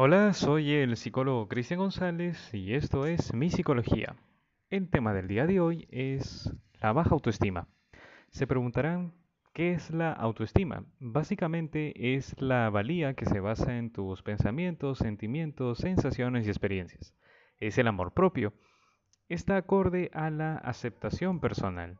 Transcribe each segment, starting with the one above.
Hola, soy el psicólogo Cristian González y esto es Mi Psicología. El tema del día de hoy es la baja autoestima. Se preguntarán, ¿qué es la autoestima? Básicamente es la valía que se basa en tus pensamientos, sentimientos, sensaciones y experiencias. Es el amor propio. Está acorde a la aceptación personal.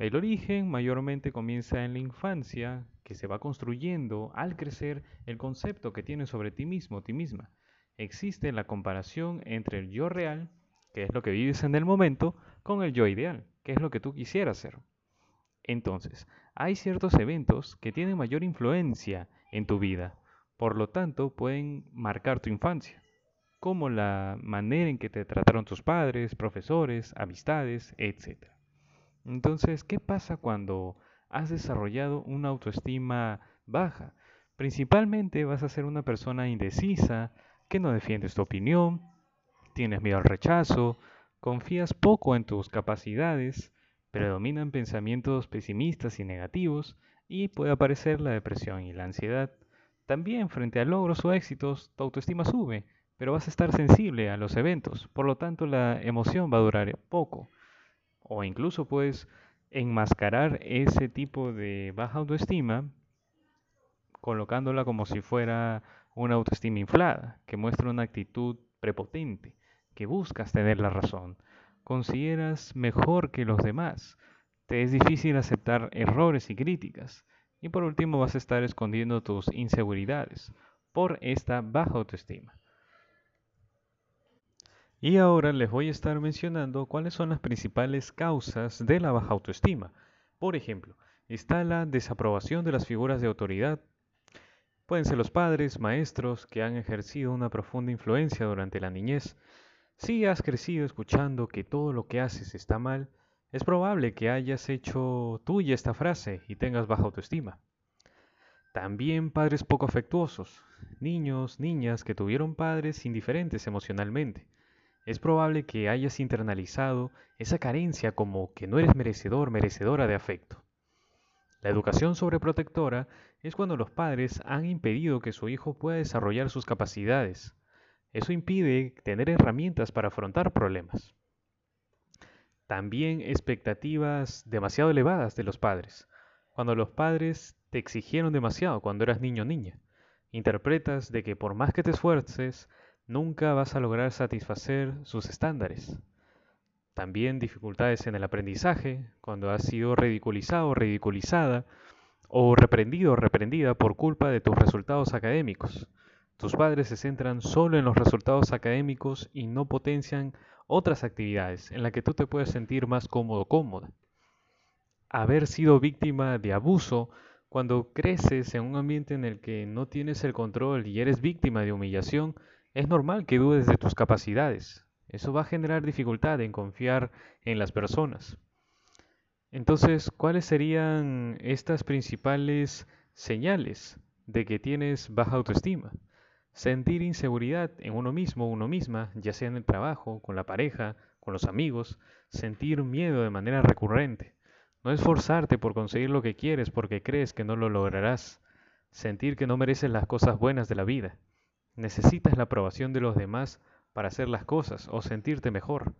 El origen mayormente comienza en la infancia, que se va construyendo al crecer el concepto que tienes sobre ti mismo, ti misma. Existe la comparación entre el yo real, que es lo que vives en el momento, con el yo ideal, que es lo que tú quisieras ser. Entonces, hay ciertos eventos que tienen mayor influencia en tu vida, por lo tanto pueden marcar tu infancia, como la manera en que te trataron tus padres, profesores, amistades, etc. Entonces, ¿qué pasa cuando has desarrollado una autoestima baja? Principalmente vas a ser una persona indecisa, que no defiendes tu opinión, tienes miedo al rechazo, confías poco en tus capacidades, predominan pensamientos pesimistas y negativos y puede aparecer la depresión y la ansiedad. También frente a logros o éxitos, tu autoestima sube, pero vas a estar sensible a los eventos, por lo tanto la emoción va a durar poco o incluso puedes enmascarar ese tipo de baja autoestima colocándola como si fuera una autoestima inflada, que muestra una actitud prepotente, que buscas tener la razón, consideras mejor que los demás, te es difícil aceptar errores y críticas, y por último vas a estar escondiendo tus inseguridades por esta baja autoestima. Y ahora les voy a estar mencionando cuáles son las principales causas de la baja autoestima. Por ejemplo, está la desaprobación de las figuras de autoridad. Pueden ser los padres, maestros, que han ejercido una profunda influencia durante la niñez. Si has crecido escuchando que todo lo que haces está mal, es probable que hayas hecho tuya esta frase y tengas baja autoestima. También padres poco afectuosos, niños, niñas que tuvieron padres indiferentes emocionalmente es probable que hayas internalizado esa carencia como que no eres merecedor, merecedora de afecto. La educación sobreprotectora es cuando los padres han impedido que su hijo pueda desarrollar sus capacidades. Eso impide tener herramientas para afrontar problemas. También expectativas demasiado elevadas de los padres. Cuando los padres te exigieron demasiado cuando eras niño o niña. Interpretas de que por más que te esfuerces, nunca vas a lograr satisfacer sus estándares. También dificultades en el aprendizaje, cuando has sido ridiculizado o ridiculizada, o reprendido o reprendida por culpa de tus resultados académicos. Tus padres se centran solo en los resultados académicos y no potencian otras actividades en las que tú te puedes sentir más cómodo cómoda. Haber sido víctima de abuso cuando creces en un ambiente en el que no tienes el control y eres víctima de humillación es normal que dudes de tus capacidades. Eso va a generar dificultad en confiar en las personas. Entonces, ¿cuáles serían estas principales señales de que tienes baja autoestima? Sentir inseguridad en uno mismo o uno misma, ya sea en el trabajo, con la pareja, con los amigos, sentir miedo de manera recurrente. No esforzarte por conseguir lo que quieres porque crees que no lo lograrás. Sentir que no mereces las cosas buenas de la vida. Necesitas la aprobación de los demás para hacer las cosas o sentirte mejor.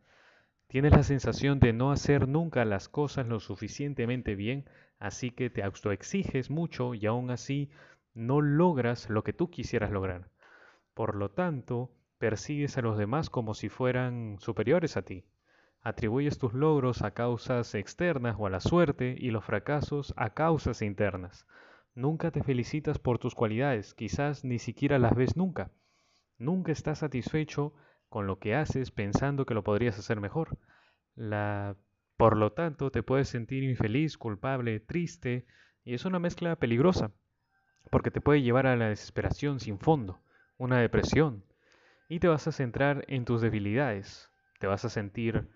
Tienes la sensación de no hacer nunca las cosas lo suficientemente bien, así que te autoexiges mucho y aún así no logras lo que tú quisieras lograr. Por lo tanto, persigues a los demás como si fueran superiores a ti. Atribuyes tus logros a causas externas o a la suerte y los fracasos a causas internas. Nunca te felicitas por tus cualidades, quizás ni siquiera las ves nunca. Nunca estás satisfecho con lo que haces pensando que lo podrías hacer mejor. La... Por lo tanto, te puedes sentir infeliz, culpable, triste, y es una mezcla peligrosa, porque te puede llevar a la desesperación sin fondo, una depresión, y te vas a centrar en tus debilidades, te vas a sentir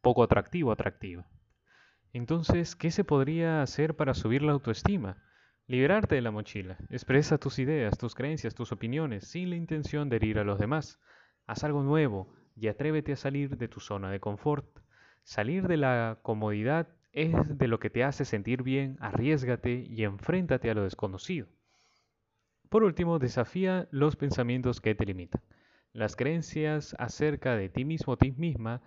poco atractivo, atractiva. Entonces, ¿qué se podría hacer para subir la autoestima? Liberarte de la mochila. Expresa tus ideas, tus creencias, tus opiniones, sin la intención de herir a los demás. Haz algo nuevo y atrévete a salir de tu zona de confort. Salir de la comodidad es de lo que te hace sentir bien, arriesgate y enfréntate a lo desconocido. Por último, desafía los pensamientos que te limitan. Las creencias acerca de ti mismo o ti misma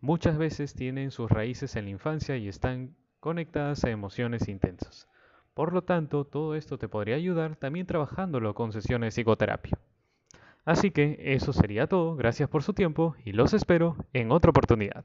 muchas veces tienen sus raíces en la infancia y están conectadas a emociones intensas. Por lo tanto, todo esto te podría ayudar también trabajándolo con sesiones de psicoterapia. Así que eso sería todo, gracias por su tiempo y los espero en otra oportunidad.